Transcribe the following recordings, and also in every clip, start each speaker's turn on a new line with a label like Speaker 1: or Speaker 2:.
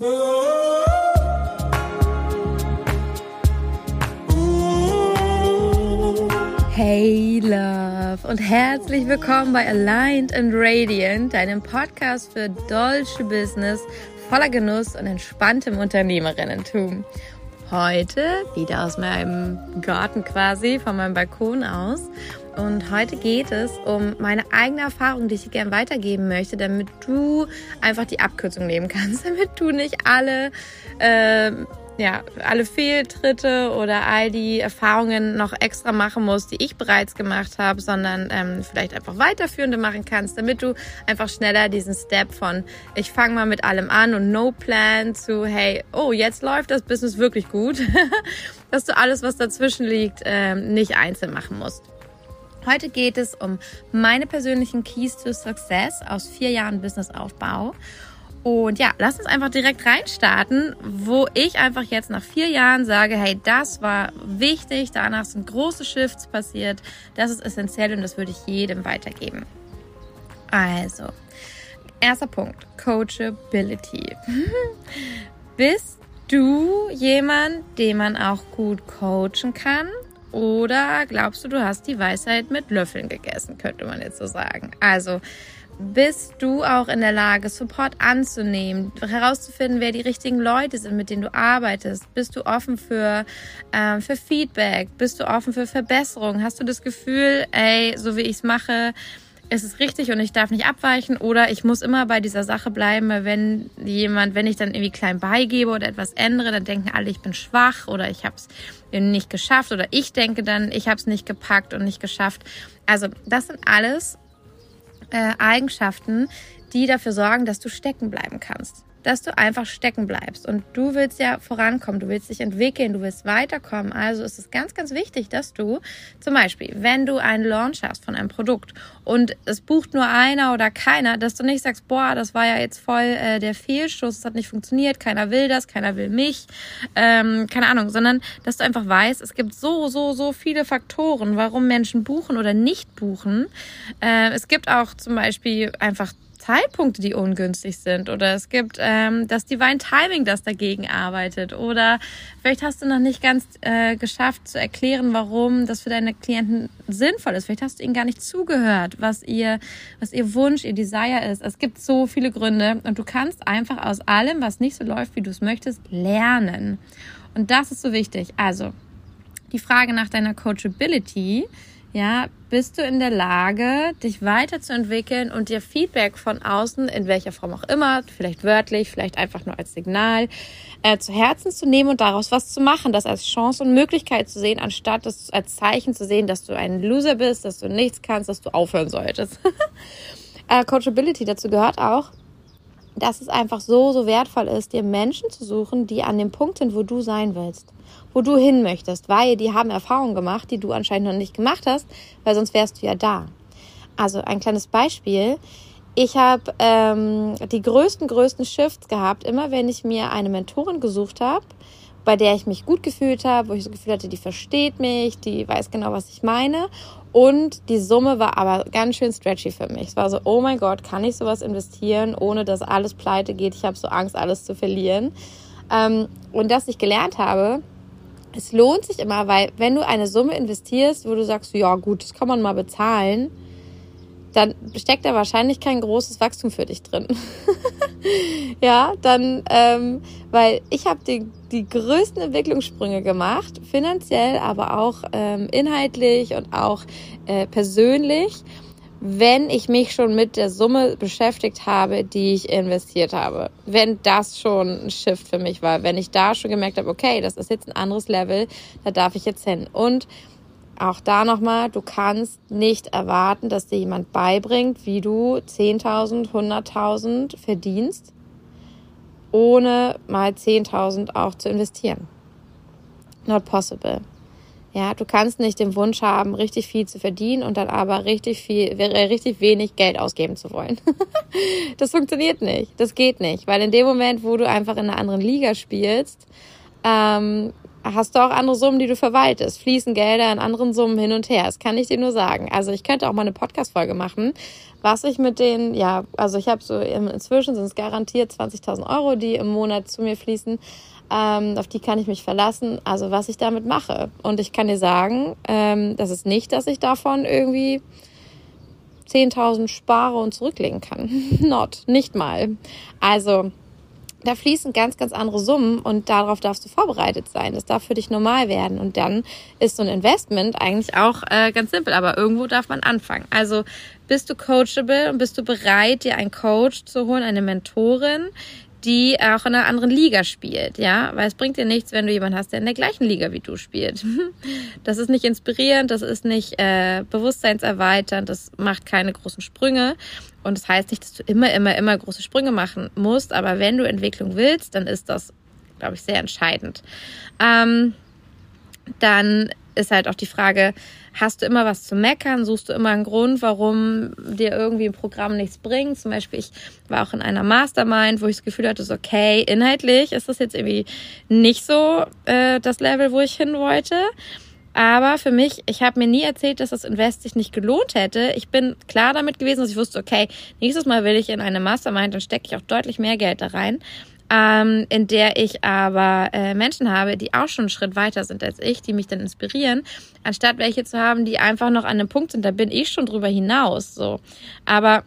Speaker 1: Hey Love und herzlich willkommen bei Aligned and Radiant, deinem Podcast für Dolce Business voller Genuss und entspanntem Unternehmerinnentum. Heute wieder aus meinem Garten quasi, von meinem Balkon aus. Und heute geht es um meine eigene Erfahrung, die ich dir gerne weitergeben möchte, damit du einfach die Abkürzung nehmen kannst, damit du nicht alle äh, ja, alle Fehltritte oder all die Erfahrungen noch extra machen musst, die ich bereits gemacht habe, sondern ähm, vielleicht einfach weiterführende machen kannst, damit du einfach schneller diesen Step von ich fange mal mit allem an und no plan zu hey, oh, jetzt läuft das Business wirklich gut, dass du alles, was dazwischen liegt, ähm, nicht einzeln machen musst. Heute geht es um meine persönlichen Keys to Success aus vier Jahren Businessaufbau und ja, lass uns einfach direkt reinstarten, wo ich einfach jetzt nach vier Jahren sage, hey, das war wichtig, danach sind große Shifts passiert, das ist essentiell und das würde ich jedem weitergeben. Also, erster Punkt, Coachability. Bist du jemand, den man auch gut coachen kann? Oder glaubst du, du hast die Weisheit mit Löffeln gegessen, könnte man jetzt so sagen. Also, bist du auch in der Lage, Support anzunehmen, herauszufinden, wer die richtigen Leute sind, mit denen du arbeitest? Bist du offen für, äh, für Feedback? Bist du offen für Verbesserung? Hast du das Gefühl, ey, so wie ich es mache, ist es richtig und ich darf nicht abweichen oder ich muss immer bei dieser Sache bleiben, wenn jemand, wenn ich dann irgendwie klein beigebe oder etwas ändere, dann denken alle, ich bin schwach oder ich habe es nicht geschafft oder ich denke dann, ich habe es nicht gepackt und nicht geschafft. Also das sind alles äh, Eigenschaften, die dafür sorgen, dass du stecken bleiben kannst dass du einfach stecken bleibst. Und du willst ja vorankommen, du willst dich entwickeln, du willst weiterkommen. Also ist es ganz, ganz wichtig, dass du zum Beispiel, wenn du einen Launch hast von einem Produkt und es bucht nur einer oder keiner, dass du nicht sagst, boah, das war ja jetzt voll äh, der Fehlstoß, es hat nicht funktioniert, keiner will das, keiner will mich, ähm, keine Ahnung, sondern dass du einfach weißt, es gibt so, so, so viele Faktoren, warum Menschen buchen oder nicht buchen. Äh, es gibt auch zum Beispiel einfach Zeitpunkte, die ungünstig sind. Oder es gibt ähm, das Divine Timing, das dagegen arbeitet. Oder vielleicht hast du noch nicht ganz äh, geschafft zu erklären, warum das für deine Klienten sinnvoll ist. Vielleicht hast du ihnen gar nicht zugehört, was ihr, was ihr Wunsch, ihr Desire ist. Es gibt so viele Gründe und du kannst einfach aus allem, was nicht so läuft, wie du es möchtest, lernen. Und das ist so wichtig. Also, die Frage nach deiner Coachability ja, bist du in der Lage, dich weiterzuentwickeln und dir Feedback von außen, in welcher Form auch immer, vielleicht wörtlich, vielleicht einfach nur als Signal, äh, zu Herzen zu nehmen und daraus was zu machen, das als Chance und Möglichkeit zu sehen, anstatt das als Zeichen zu sehen, dass du ein Loser bist, dass du nichts kannst, dass du aufhören solltest. äh, Coachability dazu gehört auch, dass es einfach so, so wertvoll ist, dir Menschen zu suchen, die an dem Punkt sind, wo du sein willst wo du hin möchtest, weil die haben Erfahrungen gemacht, die du anscheinend noch nicht gemacht hast, weil sonst wärst du ja da. Also ein kleines Beispiel. Ich habe ähm, die größten, größten Shifts gehabt, immer wenn ich mir eine Mentorin gesucht habe, bei der ich mich gut gefühlt habe, wo ich so Gefühl hatte, die versteht mich, die weiß genau, was ich meine. Und die Summe war aber ganz schön stretchy für mich. Es war so, oh mein Gott, kann ich sowas investieren, ohne dass alles pleite geht? Ich habe so Angst, alles zu verlieren. Ähm, und dass ich gelernt habe, es lohnt sich immer, weil wenn du eine Summe investierst, wo du sagst, ja gut, das kann man mal bezahlen, dann steckt da wahrscheinlich kein großes Wachstum für dich drin. ja, dann, ähm, weil ich habe die, die größten Entwicklungssprünge gemacht, finanziell, aber auch ähm, inhaltlich und auch äh, persönlich wenn ich mich schon mit der Summe beschäftigt habe, die ich investiert habe. Wenn das schon ein Shift für mich war, wenn ich da schon gemerkt habe, okay, das ist jetzt ein anderes Level, da darf ich jetzt hin. Und auch da nochmal, du kannst nicht erwarten, dass dir jemand beibringt, wie du 10.000, 100.000 verdienst, ohne mal 10.000 auch zu investieren. Not possible. Ja, du kannst nicht den Wunsch haben, richtig viel zu verdienen und dann aber richtig viel, richtig wenig Geld ausgeben zu wollen. das funktioniert nicht. Das geht nicht, weil in dem Moment, wo du einfach in einer anderen Liga spielst, ähm, hast du auch andere Summen, die du verwaltest. Fließen Gelder in anderen Summen hin und her. Das kann ich dir nur sagen. Also ich könnte auch mal eine Podcast-Folge machen, was ich mit den, ja, also ich habe so, inzwischen sind es garantiert 20.000 Euro, die im Monat zu mir fließen. Ähm, auf die kann ich mich verlassen. Also was ich damit mache. Und ich kann dir sagen, ähm, das ist nicht, dass ich davon irgendwie 10.000 spare und zurücklegen kann. Not, nicht mal. Also da fließen ganz, ganz andere Summen und darauf darfst du vorbereitet sein. Das darf für dich normal werden. Und dann ist so ein Investment eigentlich auch äh, ganz simpel, aber irgendwo darf man anfangen. Also bist du coachable und bist du bereit, dir einen Coach zu holen, eine Mentorin, die auch in einer anderen Liga spielt, ja, weil es bringt dir nichts, wenn du jemanden hast, der in der gleichen Liga wie du spielt. Das ist nicht inspirierend, das ist nicht äh, bewusstseinserweiternd, das macht keine großen Sprünge und das heißt nicht, dass du immer, immer, immer große Sprünge machen musst, aber wenn du Entwicklung willst, dann ist das, glaube ich, sehr entscheidend. Ähm, dann ist halt auch die Frage, hast du immer was zu meckern? Suchst du immer einen Grund, warum dir irgendwie ein Programm nichts bringt? Zum Beispiel, ich war auch in einer Mastermind, wo ich das Gefühl hatte, so, okay, inhaltlich ist das jetzt irgendwie nicht so äh, das Level, wo ich hin wollte. Aber für mich, ich habe mir nie erzählt, dass das Invest sich nicht gelohnt hätte. Ich bin klar damit gewesen, dass ich wusste, okay, nächstes Mal will ich in eine Mastermind, dann stecke ich auch deutlich mehr Geld da rein ähm, in der ich aber äh, Menschen habe, die auch schon einen Schritt weiter sind als ich, die mich dann inspirieren, anstatt welche zu haben, die einfach noch an einem Punkt sind, da bin ich schon drüber hinaus. So, aber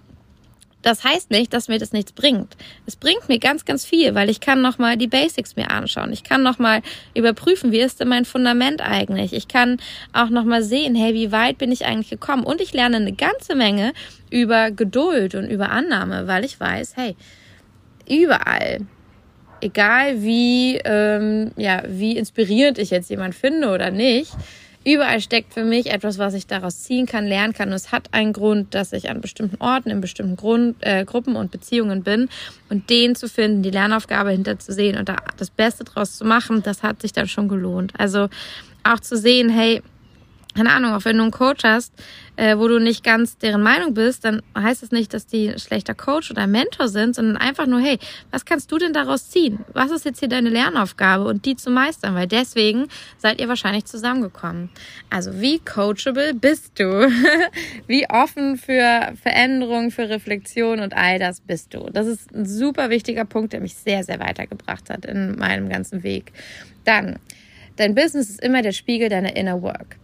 Speaker 1: das heißt nicht, dass mir das nichts bringt. Es bringt mir ganz, ganz viel, weil ich kann nochmal die Basics mir anschauen. Ich kann nochmal überprüfen, wie ist denn mein Fundament eigentlich. Ich kann auch nochmal sehen, hey, wie weit bin ich eigentlich gekommen? Und ich lerne eine ganze Menge über Geduld und über Annahme, weil ich weiß, hey, überall egal wie, ähm, ja, wie inspirierend ich jetzt jemand finde oder nicht, überall steckt für mich etwas, was ich daraus ziehen kann, lernen kann. Und es hat einen Grund, dass ich an bestimmten Orten, in bestimmten Grund, äh, Gruppen und Beziehungen bin. Und den zu finden, die Lernaufgabe hinterzusehen und da das Beste draus zu machen, das hat sich dann schon gelohnt. Also auch zu sehen, hey, keine Ahnung, auch wenn du einen Coach hast, äh, wo du nicht ganz deren Meinung bist, dann heißt es das nicht, dass die ein schlechter Coach oder Mentor sind, sondern einfach nur, hey, was kannst du denn daraus ziehen? Was ist jetzt hier deine Lernaufgabe und die zu meistern? Weil deswegen seid ihr wahrscheinlich zusammengekommen. Also wie coachable bist du? wie offen für Veränderung, für Reflexion und all das bist du? Das ist ein super wichtiger Punkt, der mich sehr, sehr weitergebracht hat in meinem ganzen Weg. Dann, dein Business ist immer der Spiegel deiner Inner Work.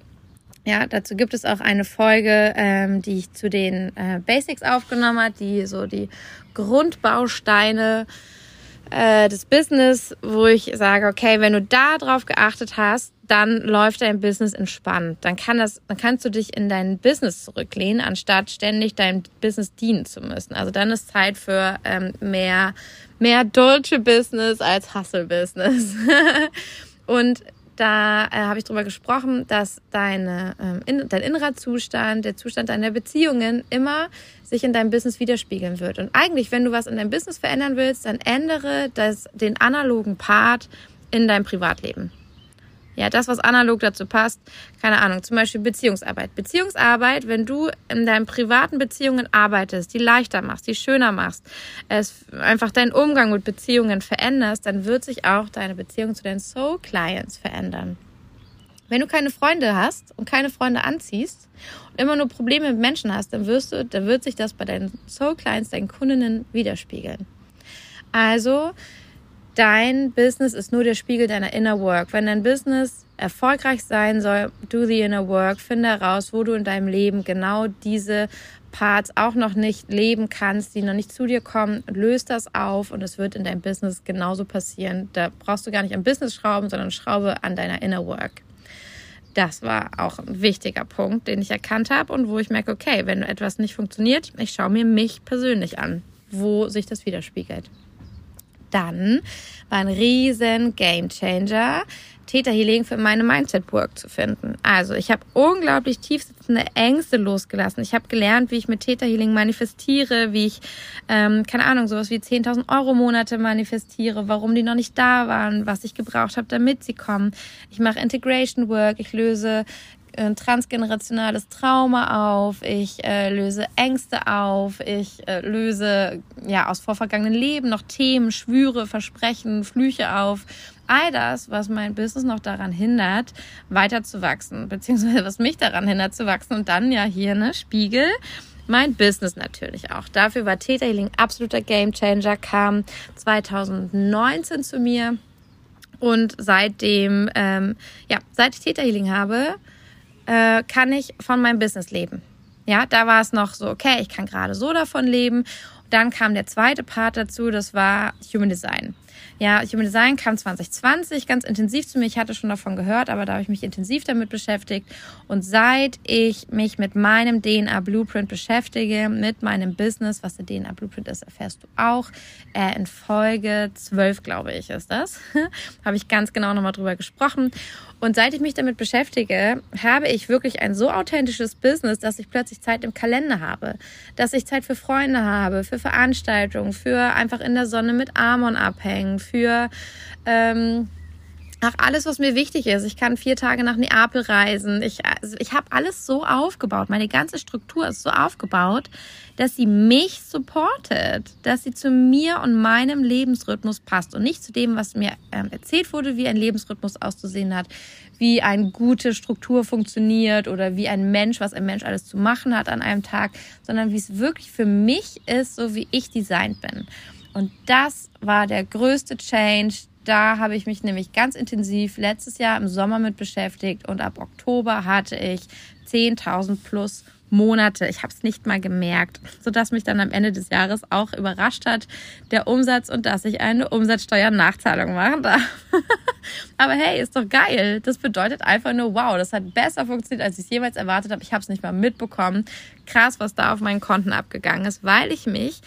Speaker 1: Ja, dazu gibt es auch eine Folge, ähm, die ich zu den äh, Basics aufgenommen habe, die so die Grundbausteine äh, des Business, wo ich sage, okay, wenn du da drauf geachtet hast, dann läuft dein Business entspannt. Dann kann das, dann kannst du dich in dein Business zurücklehnen, anstatt ständig deinem Business dienen zu müssen. Also dann ist Zeit für ähm, mehr, mehr deutsche Business als Hustle Business. Und da äh, habe ich drüber gesprochen, dass deine, ähm, in, dein innerer Zustand, der Zustand deiner Beziehungen immer sich in deinem Business widerspiegeln wird. Und eigentlich, wenn du was in deinem Business verändern willst, dann ändere das, den analogen Part in deinem Privatleben. Ja, das, was analog dazu passt, keine Ahnung, zum Beispiel Beziehungsarbeit. Beziehungsarbeit, wenn du in deinen privaten Beziehungen arbeitest, die leichter machst, die schöner machst, es einfach deinen Umgang mit Beziehungen veränderst, dann wird sich auch deine Beziehung zu deinen Soul Clients verändern. Wenn du keine Freunde hast und keine Freunde anziehst und immer nur Probleme mit Menschen hast, dann wirst du, dann wird sich das bei deinen Soul Clients, deinen Kundinnen widerspiegeln. Also dein Business ist nur der Spiegel deiner Inner Work. Wenn dein Business erfolgreich sein soll, do the inner work, finde heraus, wo du in deinem Leben genau diese Parts auch noch nicht leben kannst, die noch nicht zu dir kommen, löst das auf und es wird in deinem Business genauso passieren. Da brauchst du gar nicht am Business schrauben, sondern schraube an deiner Inner Work. Das war auch ein wichtiger Punkt, den ich erkannt habe und wo ich merke, okay, wenn etwas nicht funktioniert, ich schaue mir mich persönlich an, wo sich das widerspiegelt dann war ein riesen Game Changer, Theta Healing für meine Mindset Work zu finden. Also ich habe unglaublich tiefsitzende Ängste losgelassen. Ich habe gelernt, wie ich mit Theta Healing manifestiere, wie ich, ähm, keine Ahnung, sowas wie 10.000 Euro Monate manifestiere, warum die noch nicht da waren, was ich gebraucht habe, damit sie kommen. Ich mache Integration Work, ich löse ein transgenerationales Trauma auf, ich äh, löse Ängste auf, ich äh, löse ja aus vorvergangenen Leben noch Themen, Schwüre, Versprechen, Flüche auf. All das, was mein Business noch daran hindert, weiter zu wachsen, beziehungsweise was mich daran hindert zu wachsen und dann ja hier ne Spiegel mein Business natürlich auch. Dafür war Theta Healing absoluter Gamechanger, kam 2019 zu mir und seitdem, ähm, ja, seit ich Theta Healing habe, äh, kann ich von meinem Business leben. Ja, da war es noch so, okay, ich kann gerade so davon leben. Dann kam der zweite Part dazu, das war Human Design. Ja, Human Design kam 2020 ganz intensiv zu mir. Ich hatte schon davon gehört, aber da habe ich mich intensiv damit beschäftigt. Und seit ich mich mit meinem DNA Blueprint beschäftige, mit meinem Business, was der DNA Blueprint ist, erfährst du auch. Äh, in Folge 12, glaube ich, ist das. habe ich ganz genau nochmal drüber gesprochen. Und seit ich mich damit beschäftige, habe ich wirklich ein so authentisches Business, dass ich plötzlich Zeit im Kalender habe, dass ich Zeit für Freunde habe, für Veranstaltungen, für einfach in der Sonne mit Amon abhängen, für ähm, Ach, alles, was mir wichtig ist. Ich kann vier Tage nach Neapel reisen. Ich, also ich habe alles so aufgebaut. Meine ganze Struktur ist so aufgebaut, dass sie mich supportet, dass sie zu mir und meinem Lebensrhythmus passt und nicht zu dem, was mir ähm, erzählt wurde, wie ein Lebensrhythmus auszusehen hat, wie eine gute Struktur funktioniert oder wie ein Mensch, was ein Mensch alles zu machen hat an einem Tag, sondern wie es wirklich für mich ist, so wie ich designt bin. Und das war der größte Change, da habe ich mich nämlich ganz intensiv letztes Jahr im Sommer mit beschäftigt und ab Oktober hatte ich 10.000 plus Monate. Ich habe es nicht mal gemerkt, sodass mich dann am Ende des Jahres auch überrascht hat der Umsatz und dass ich eine Umsatzsteuernachzahlung machen darf. Aber hey, ist doch geil. Das bedeutet einfach nur, wow, das hat besser funktioniert, als ich es jemals erwartet habe. Ich habe es nicht mal mitbekommen. Krass, was da auf meinen Konten abgegangen ist, weil ich mich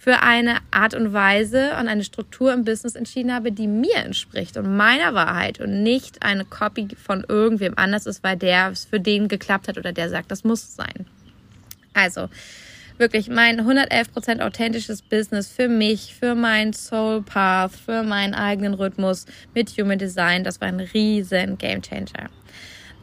Speaker 1: für eine Art und Weise und eine Struktur im Business entschieden habe, die mir entspricht und meiner Wahrheit und nicht eine Copy von irgendwem anders ist, weil der es für den geklappt hat oder der sagt, das muss sein. Also, wirklich mein 111% authentisches Business für mich, für mein Soul Path, für meinen eigenen Rhythmus mit Human Design, das war ein riesen Game Changer.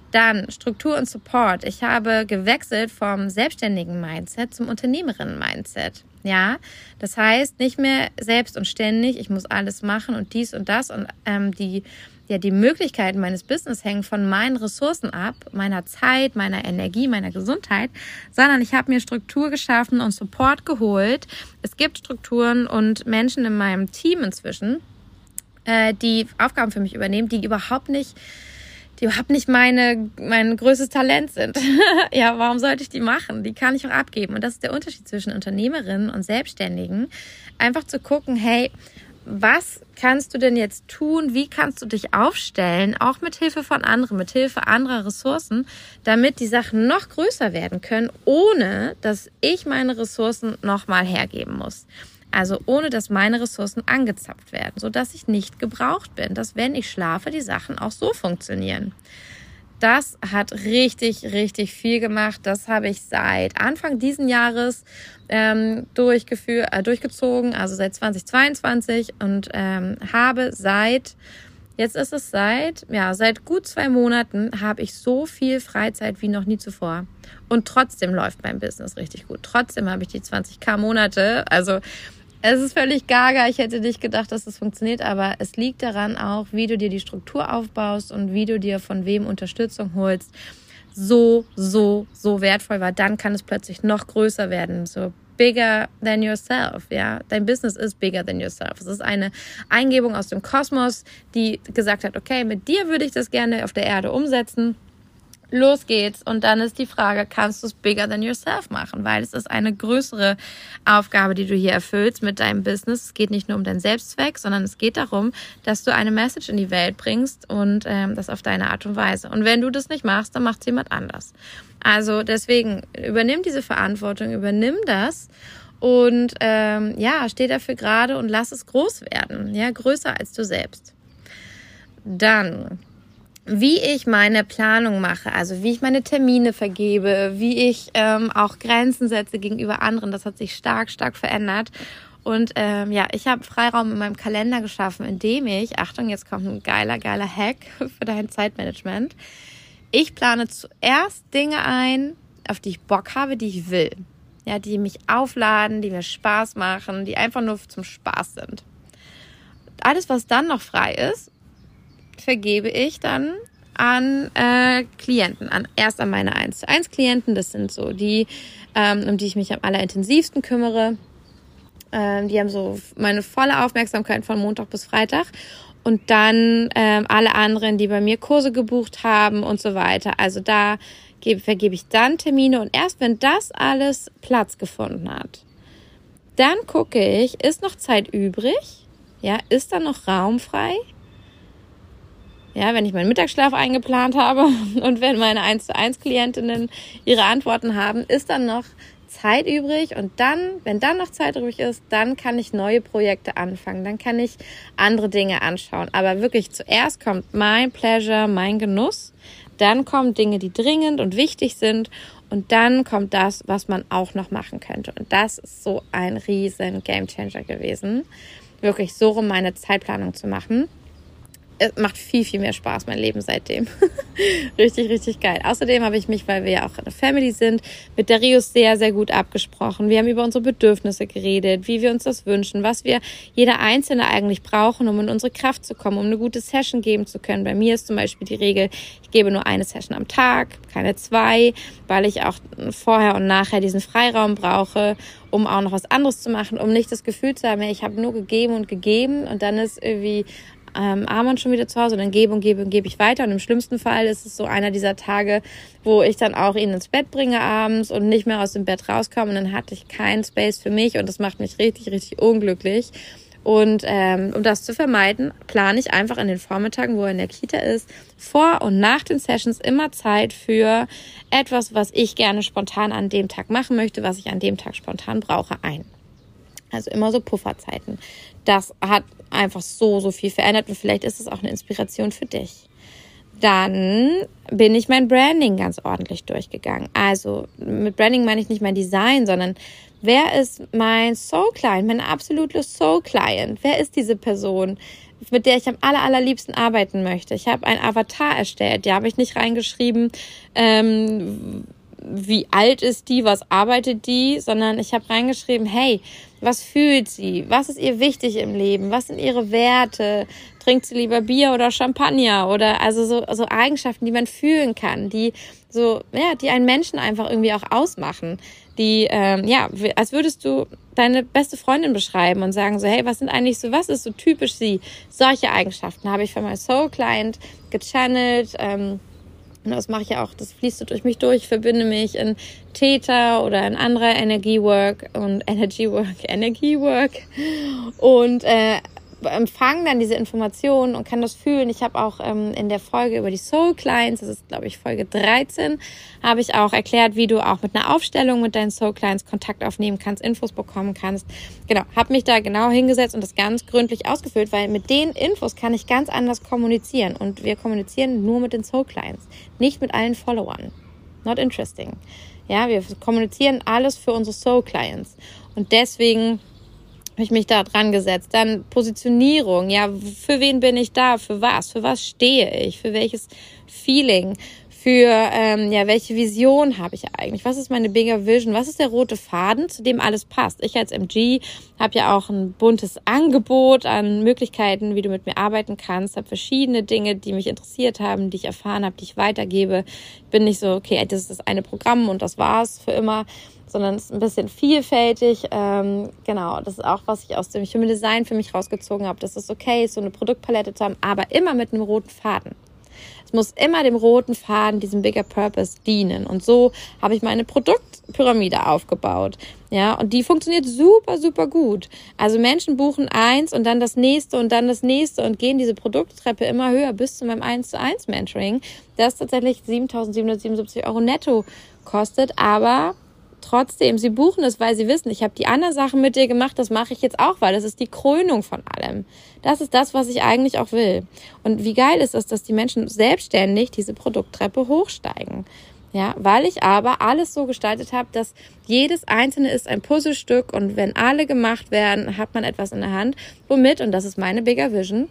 Speaker 1: Dann Struktur und Support. Ich habe gewechselt vom selbstständigen Mindset zum Unternehmerinnen-Mindset. Ja, das heißt nicht mehr selbst und ständig, ich muss alles machen und dies und das und ähm, die ja die Möglichkeiten meines Business hängen von meinen Ressourcen ab, meiner Zeit, meiner Energie, meiner Gesundheit, sondern ich habe mir Struktur geschaffen und Support geholt. Es gibt Strukturen und Menschen in meinem Team inzwischen, äh, die Aufgaben für mich übernehmen, die überhaupt nicht die überhaupt nicht meine, mein größtes Talent sind. ja, warum sollte ich die machen? Die kann ich auch abgeben. Und das ist der Unterschied zwischen Unternehmerinnen und Selbstständigen. Einfach zu gucken, hey, was kannst du denn jetzt tun? Wie kannst du dich aufstellen? Auch mit Hilfe von anderen, mit Hilfe anderer Ressourcen, damit die Sachen noch größer werden können, ohne dass ich meine Ressourcen nochmal hergeben muss. Also ohne dass meine Ressourcen angezapft werden, sodass ich nicht gebraucht bin, dass wenn ich schlafe, die Sachen auch so funktionieren. Das hat richtig, richtig viel gemacht. Das habe ich seit Anfang diesen Jahres ähm, durchgeführt, äh, durchgezogen, also seit 2022 und ähm, habe seit Jetzt ist es seit, ja, seit gut zwei Monaten habe ich so viel Freizeit wie noch nie zuvor. Und trotzdem läuft mein Business richtig gut. Trotzdem habe ich die 20k Monate. Also es ist völlig gaga. Ich hätte nicht gedacht, dass das funktioniert, aber es liegt daran auch, wie du dir die Struktur aufbaust und wie du dir von wem Unterstützung holst. So, so, so wertvoll war. Dann kann es plötzlich noch größer werden. So bigger than yourself. Ja, dein Business ist bigger than yourself. Es ist eine Eingebung aus dem Kosmos, die gesagt hat, okay, mit dir würde ich das gerne auf der Erde umsetzen los geht's. Und dann ist die Frage, kannst du es bigger than yourself machen? Weil es ist eine größere Aufgabe, die du hier erfüllst mit deinem Business. Es geht nicht nur um deinen Selbstzweck, sondern es geht darum, dass du eine Message in die Welt bringst und ähm, das auf deine Art und Weise. Und wenn du das nicht machst, dann macht jemand anders. Also deswegen übernimm diese Verantwortung, übernimm das und ähm, ja, steh dafür gerade und lass es groß werden, ja, größer als du selbst. Dann wie ich meine Planung mache, also wie ich meine Termine vergebe, wie ich ähm, auch Grenzen setze gegenüber anderen, das hat sich stark, stark verändert. Und ähm, ja, ich habe Freiraum in meinem Kalender geschaffen, indem ich, Achtung, jetzt kommt ein geiler, geiler Hack für dein Zeitmanagement, Ich plane zuerst Dinge ein, auf die ich Bock habe, die ich will. Ja, die mich aufladen, die mir Spaß machen, die einfach nur zum Spaß sind. Alles, was dann noch frei ist, vergebe ich dann an äh, Klienten, an erst an meine 1 zu 1 Klienten. Das sind so die, ähm, um die ich mich am allerintensivsten kümmere. Ähm, die haben so meine volle Aufmerksamkeit von Montag bis Freitag. Und dann ähm, alle anderen, die bei mir Kurse gebucht haben und so weiter. Also da gebe, vergebe ich dann Termine und erst wenn das alles Platz gefunden hat, dann gucke ich, ist noch Zeit übrig? Ja, ist da noch Raum frei? Ja, wenn ich meinen Mittagsschlaf eingeplant habe und wenn meine 1 zu 1 Klientinnen ihre Antworten haben, ist dann noch Zeit übrig. Und dann, wenn dann noch Zeit übrig ist, dann kann ich neue Projekte anfangen, dann kann ich andere Dinge anschauen. Aber wirklich zuerst kommt mein Pleasure, mein Genuss, dann kommen Dinge, die dringend und wichtig sind. Und dann kommt das, was man auch noch machen könnte. Und das ist so ein riesen Gamechanger gewesen, wirklich so rum meine Zeitplanung zu machen es macht viel, viel mehr Spaß, mein Leben seitdem. richtig, richtig geil. Außerdem habe ich mich, weil wir ja auch eine Family sind, mit Darius sehr, sehr gut abgesprochen. Wir haben über unsere Bedürfnisse geredet, wie wir uns das wünschen, was wir jeder Einzelne eigentlich brauchen, um in unsere Kraft zu kommen, um eine gute Session geben zu können. Bei mir ist zum Beispiel die Regel, ich gebe nur eine Session am Tag, keine zwei, weil ich auch vorher und nachher diesen Freiraum brauche, um auch noch was anderes zu machen, um nicht das Gefühl zu haben, ich habe nur gegeben und gegeben und dann ist irgendwie ähm, Armand schon wieder zu Hause und dann gebe und gebe und gebe ich weiter. Und im schlimmsten Fall ist es so einer dieser Tage, wo ich dann auch ihn ins Bett bringe abends und nicht mehr aus dem Bett rauskomme und dann hatte ich keinen Space für mich und das macht mich richtig, richtig unglücklich. Und ähm, um das zu vermeiden, plane ich einfach in den Vormittagen, wo er in der Kita ist, vor und nach den Sessions immer Zeit für etwas, was ich gerne spontan an dem Tag machen möchte, was ich an dem Tag spontan brauche, ein. Also immer so Pufferzeiten. Das hat einfach so, so viel verändert und vielleicht ist es auch eine Inspiration für dich. Dann bin ich mein Branding ganz ordentlich durchgegangen. Also mit Branding meine ich nicht mein Design, sondern wer ist mein Soul Client, mein absoluter Soul Client? Wer ist diese Person? mit der ich am aller, allerliebsten arbeiten möchte. Ich habe ein Avatar erstellt, die habe ich nicht reingeschrieben, ähm, wie alt ist die, was arbeitet die, sondern ich habe reingeschrieben, hey, was fühlt sie? Was ist ihr wichtig im Leben? Was sind ihre Werte? Trinkt sie lieber Bier oder Champagner? Oder also so, so Eigenschaften, die man fühlen kann, die so, ja, die einen Menschen einfach irgendwie auch ausmachen. Die, ähm, ja, als würdest du deine beste Freundin beschreiben und sagen so, hey, was sind eigentlich so, was ist so typisch sie? Solche Eigenschaften habe ich für mein Soul Client gechannelt. Ähm, das mache ich ja auch, das fließt so durch mich durch, ich verbinde mich in Theta oder in anderer Energiework und Energy Work, Energiework. Und äh, empfange dann diese Informationen und kann das fühlen. Ich habe auch ähm, in der Folge über die Soul Clients, das ist glaube ich Folge 13, habe ich auch erklärt, wie du auch mit einer Aufstellung mit deinen Soul Clients Kontakt aufnehmen kannst, Infos bekommen kannst. Genau, habe mich da genau hingesetzt und das ganz gründlich ausgefüllt, weil mit den Infos kann ich ganz anders kommunizieren und wir kommunizieren nur mit den Soul Clients, nicht mit allen Followern. Not interesting. Ja, wir kommunizieren alles für unsere Soul Clients und deswegen habe ich mich da dran gesetzt. Dann Positionierung, ja, für wen bin ich da, für was, für was stehe ich, für welches Feeling, für ähm, ja, welche Vision habe ich eigentlich, was ist meine bigger Vision, was ist der rote Faden, zu dem alles passt. Ich als MG habe ja auch ein buntes Angebot an Möglichkeiten, wie du mit mir arbeiten kannst, habe verschiedene Dinge, die mich interessiert haben, die ich erfahren habe, die ich weitergebe. bin nicht so, okay, das ist das eine Programm und das war's für immer, sondern es ist ein bisschen vielfältig. Ähm, genau, das ist auch, was ich aus dem Human Design für mich rausgezogen habe. Das ist okay, so eine Produktpalette zu haben, aber immer mit einem roten Faden. Es muss immer dem roten Faden, diesem Bigger Purpose dienen. Und so habe ich meine Produktpyramide aufgebaut. Ja, und die funktioniert super, super gut. Also Menschen buchen eins und dann das nächste und dann das nächste und gehen diese Produkttreppe immer höher bis zu meinem 1 zu 1 Mentoring, das tatsächlich 7.777 Euro netto kostet, aber trotzdem, sie buchen es, weil sie wissen, ich habe die anderen Sachen mit dir gemacht, das mache ich jetzt auch, weil das ist die Krönung von allem. Das ist das, was ich eigentlich auch will. Und wie geil ist es, dass die Menschen selbstständig diese Produkttreppe hochsteigen. Ja, weil ich aber alles so gestaltet habe, dass jedes einzelne ist ein Puzzlestück und wenn alle gemacht werden, hat man etwas in der Hand, womit, und das ist meine Bigger Vision,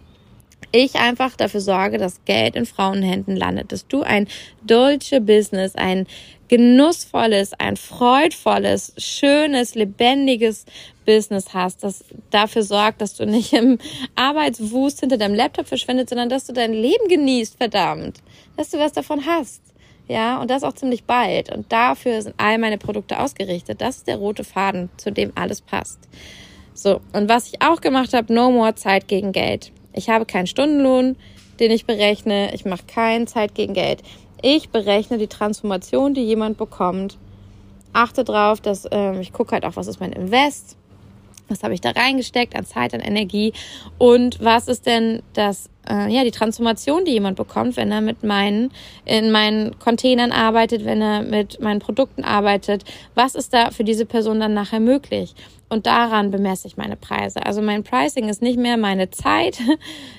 Speaker 1: ich einfach dafür sorge, dass Geld in Frauenhänden landet, dass du ein deutsche Business, ein genussvolles, ein freudvolles, schönes, lebendiges Business hast, das dafür sorgt, dass du nicht im Arbeitswust hinter deinem Laptop verschwindet, sondern dass du dein Leben genießt, verdammt, dass du was davon hast. Ja, und das auch ziemlich bald. Und dafür sind all meine Produkte ausgerichtet. Das ist der rote Faden, zu dem alles passt. So, und was ich auch gemacht habe, no more Zeit gegen Geld. Ich habe keinen Stundenlohn, den ich berechne. Ich mache kein Zeit gegen Geld. Ich berechne die Transformation, die jemand bekommt. Achte drauf, dass ähm, ich gucke halt auch, was ist mein Invest, was habe ich da reingesteckt an Zeit, an Energie und was ist denn das äh, ja, die Transformation, die jemand bekommt, wenn er mit meinen, in meinen Containern arbeitet, wenn er mit meinen Produkten arbeitet. Was ist da für diese Person dann nachher möglich? Und daran bemesse ich meine Preise. Also mein Pricing ist nicht mehr meine Zeit.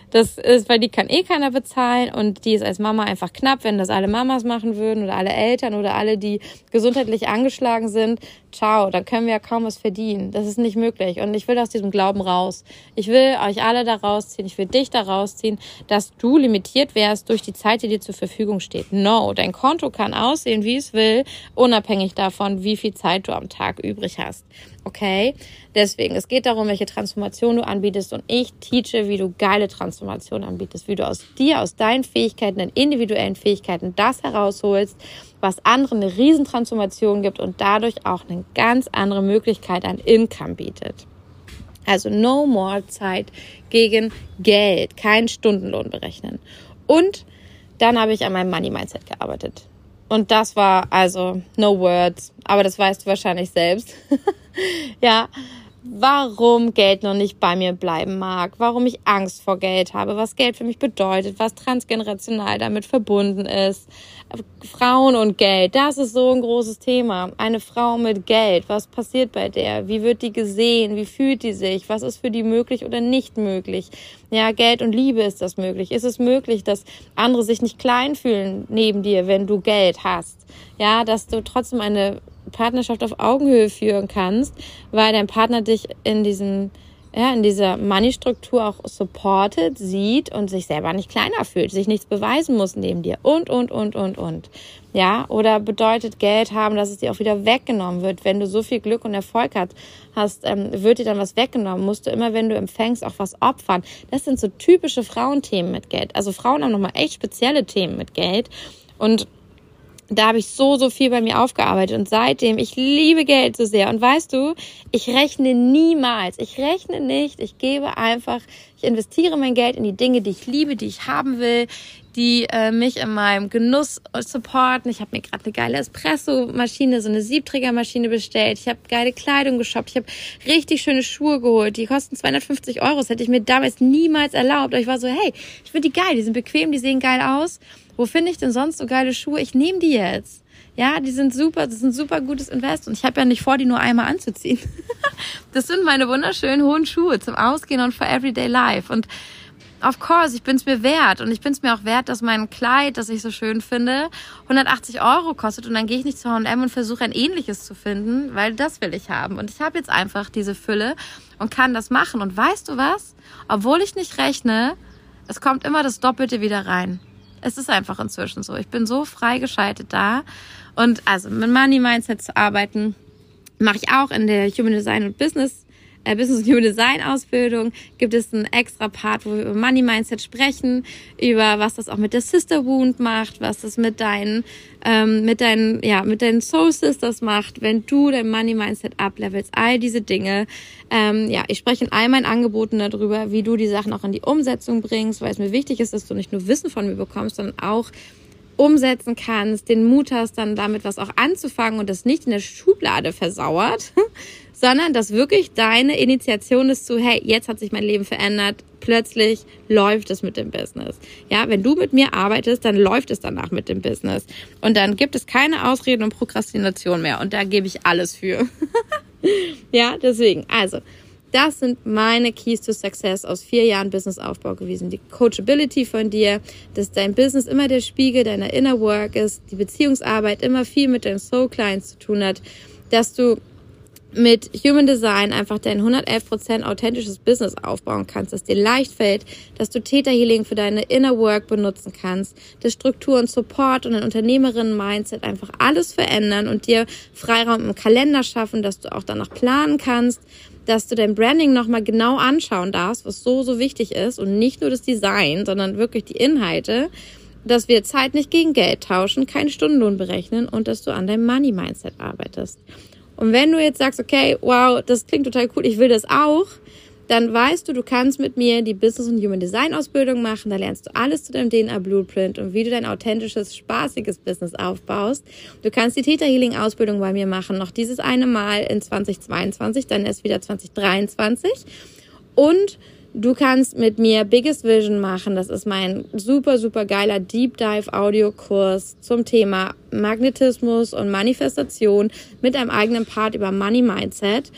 Speaker 1: Das ist, weil die kann eh keiner bezahlen und die ist als Mama einfach knapp, wenn das alle Mamas machen würden oder alle Eltern oder alle, die gesundheitlich angeschlagen sind. Ciao, dann können wir ja kaum was verdienen. Das ist nicht möglich. Und ich will aus diesem Glauben raus. Ich will euch alle da rausziehen. Ich will dich da rausziehen dass du limitiert wärst durch die Zeit, die dir zur Verfügung steht. No, dein Konto kann aussehen, wie es will, unabhängig davon, wie viel Zeit du am Tag übrig hast. Okay? Deswegen, es geht darum, welche Transformation du anbietest und ich teache, wie du geile Transformation anbietest, wie du aus dir, aus deinen Fähigkeiten, deinen individuellen Fähigkeiten das herausholst, was anderen eine Riesentransformation gibt und dadurch auch eine ganz andere Möglichkeit an Income bietet. Also no more Zeit gegen Geld, kein Stundenlohn berechnen. Und dann habe ich an meinem Money Mindset gearbeitet. Und das war also no words, aber das weißt du wahrscheinlich selbst. ja, warum Geld noch nicht bei mir bleiben mag, warum ich Angst vor Geld habe, was Geld für mich bedeutet, was transgenerational damit verbunden ist. Frauen und Geld, das ist so ein großes Thema. Eine Frau mit Geld, was passiert bei der? Wie wird die gesehen? Wie fühlt die sich? Was ist für die möglich oder nicht möglich? Ja, Geld und Liebe ist das möglich. Ist es möglich, dass andere sich nicht klein fühlen neben dir, wenn du Geld hast? Ja, dass du trotzdem eine Partnerschaft auf Augenhöhe führen kannst, weil dein Partner dich in diesem ja, in dieser Money-Struktur auch supportet, sieht und sich selber nicht kleiner fühlt, sich nichts beweisen muss neben dir und, und, und, und, und. Ja, oder bedeutet Geld haben, dass es dir auch wieder weggenommen wird. Wenn du so viel Glück und Erfolg hat, hast, ähm, wird dir dann was weggenommen. Musst du immer, wenn du empfängst, auch was opfern. Das sind so typische Frauenthemen mit Geld. Also Frauen haben nochmal echt spezielle Themen mit Geld. Und da habe ich so, so viel bei mir aufgearbeitet und seitdem, ich liebe Geld so sehr. Und weißt du, ich rechne niemals, ich rechne nicht, ich gebe einfach, ich investiere mein Geld in die Dinge, die ich liebe, die ich haben will, die äh, mich in meinem Genuss supporten. Ich habe mir gerade eine geile Espresso-Maschine, so eine Siebträgermaschine bestellt. Ich habe geile Kleidung geshoppt. Ich habe richtig schöne Schuhe geholt. Die kosten 250 Euro. Das hätte ich mir damals niemals erlaubt. Aber ich war so, hey, ich finde die geil. Die sind bequem, die sehen geil aus. Wo finde ich denn sonst so geile Schuhe? Ich nehme die jetzt. Ja, die sind super, das ist ein super gutes Invest und ich habe ja nicht vor, die nur einmal anzuziehen. das sind meine wunderschönen hohen Schuhe zum Ausgehen und for everyday life und of course, ich bin's mir wert und ich bin's mir auch wert, dass mein Kleid, das ich so schön finde, 180 Euro kostet und dann gehe ich nicht zu H&M und versuche ein ähnliches zu finden, weil das will ich haben und ich habe jetzt einfach diese Fülle und kann das machen und weißt du was? Obwohl ich nicht rechne, es kommt immer das Doppelte wieder rein. Es ist einfach inzwischen so. Ich bin so freigeschaltet da. Und also mit Money Mindset zu arbeiten, mache ich auch in der Human Design und Business äh, Business Human Design Ausbildung gibt es einen extra Part, wo wir über Money Mindset sprechen, über was das auch mit der Sister Wound macht, was das mit deinen, ähm, mit deinen, ja, mit deinen Soul Sisters macht, wenn du dein Money Mindset uplevelst, all diese Dinge. Ähm, ja, ich spreche in all meinen Angeboten darüber, wie du die Sachen auch in die Umsetzung bringst, weil es mir wichtig ist, dass du nicht nur Wissen von mir bekommst, sondern auch umsetzen kannst, den Mut hast, dann damit was auch anzufangen und das nicht in der Schublade versauert, sondern dass wirklich deine Initiation ist zu, hey, jetzt hat sich mein Leben verändert, plötzlich läuft es mit dem Business. Ja, wenn du mit mir arbeitest, dann läuft es danach mit dem Business. Und dann gibt es keine Ausreden und Prokrastination mehr. Und da gebe ich alles für. ja, deswegen, also, das sind meine Keys to Success aus vier Jahren Businessaufbau gewesen. Die Coachability von dir, dass dein Business immer der Spiegel deiner Inner Work ist, die Beziehungsarbeit immer viel mit deinen Soul Clients zu tun hat, dass du mit Human Design einfach dein 111% authentisches Business aufbauen kannst, dass dir leicht fällt, dass du Theta Healing für deine Inner Work benutzen kannst, dass Struktur und Support und ein Unternehmerinnen-Mindset einfach alles verändern und dir Freiraum im Kalender schaffen, dass du auch danach planen kannst, dass du dein Branding nochmal genau anschauen darfst, was so, so wichtig ist und nicht nur das Design, sondern wirklich die Inhalte, dass wir Zeit nicht gegen Geld tauschen, keinen Stundenlohn berechnen und dass du an deinem Money-Mindset arbeitest. Und wenn du jetzt sagst, okay, wow, das klingt total cool, ich will das auch, dann weißt du, du kannst mit mir die Business und Human Design Ausbildung machen. Da lernst du alles zu deinem DNA Blueprint und wie du dein authentisches, spaßiges Business aufbaust. Du kannst die Theta Healing Ausbildung bei mir machen, noch dieses eine Mal in 2022, dann erst wieder 2023. Und Du kannst mit mir Biggest Vision machen. Das ist mein super, super geiler Deep Dive Audiokurs zum Thema Magnetismus und Manifestation mit einem eigenen Part über Money Mindset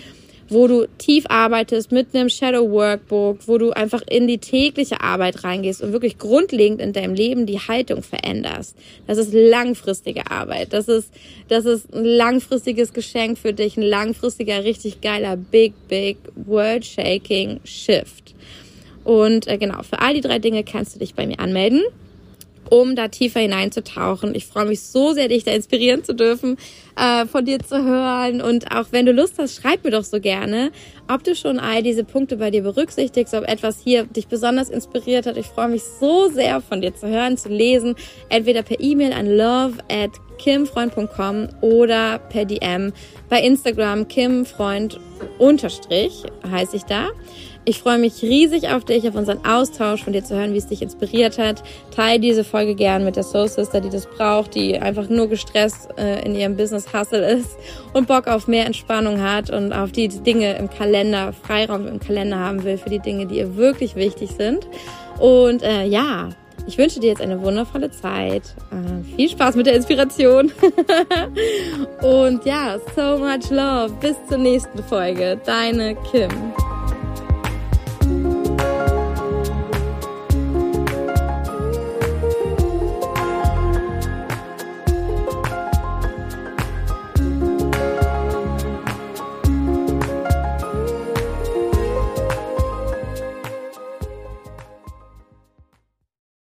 Speaker 1: wo du tief arbeitest mit einem Shadow Workbook, wo du einfach in die tägliche Arbeit reingehst und wirklich grundlegend in deinem Leben die Haltung veränderst. Das ist langfristige Arbeit. Das ist, das ist ein langfristiges Geschenk für dich, ein langfristiger, richtig geiler, big, big, world shaking Shift. Und äh, genau, für all die drei Dinge kannst du dich bei mir anmelden um da tiefer hineinzutauchen. Ich freue mich so sehr, dich da inspirieren zu dürfen, äh, von dir zu hören. Und auch wenn du Lust hast, schreib mir doch so gerne, ob du schon all diese Punkte bei dir berücksichtigst, ob etwas hier dich besonders inspiriert hat. Ich freue mich so sehr, von dir zu hören, zu lesen. Entweder per E-Mail an love at kimfreund.com oder per DM bei Instagram kimfreund unterstrich heiße ich da. Ich freue mich riesig auf dich, auf unseren Austausch, von dir zu hören, wie es dich inspiriert hat. Teil diese Folge gern mit der Soul Sister, die das braucht, die einfach nur gestresst äh, in ihrem Business Hustle ist und Bock auf mehr Entspannung hat und auf die Dinge im Kalender, Freiraum im Kalender haben will für die Dinge, die ihr wirklich wichtig sind. Und äh, ja, ich wünsche dir jetzt eine wundervolle Zeit. Äh, viel Spaß mit der Inspiration. und ja, so much love. Bis zur nächsten Folge. Deine Kim.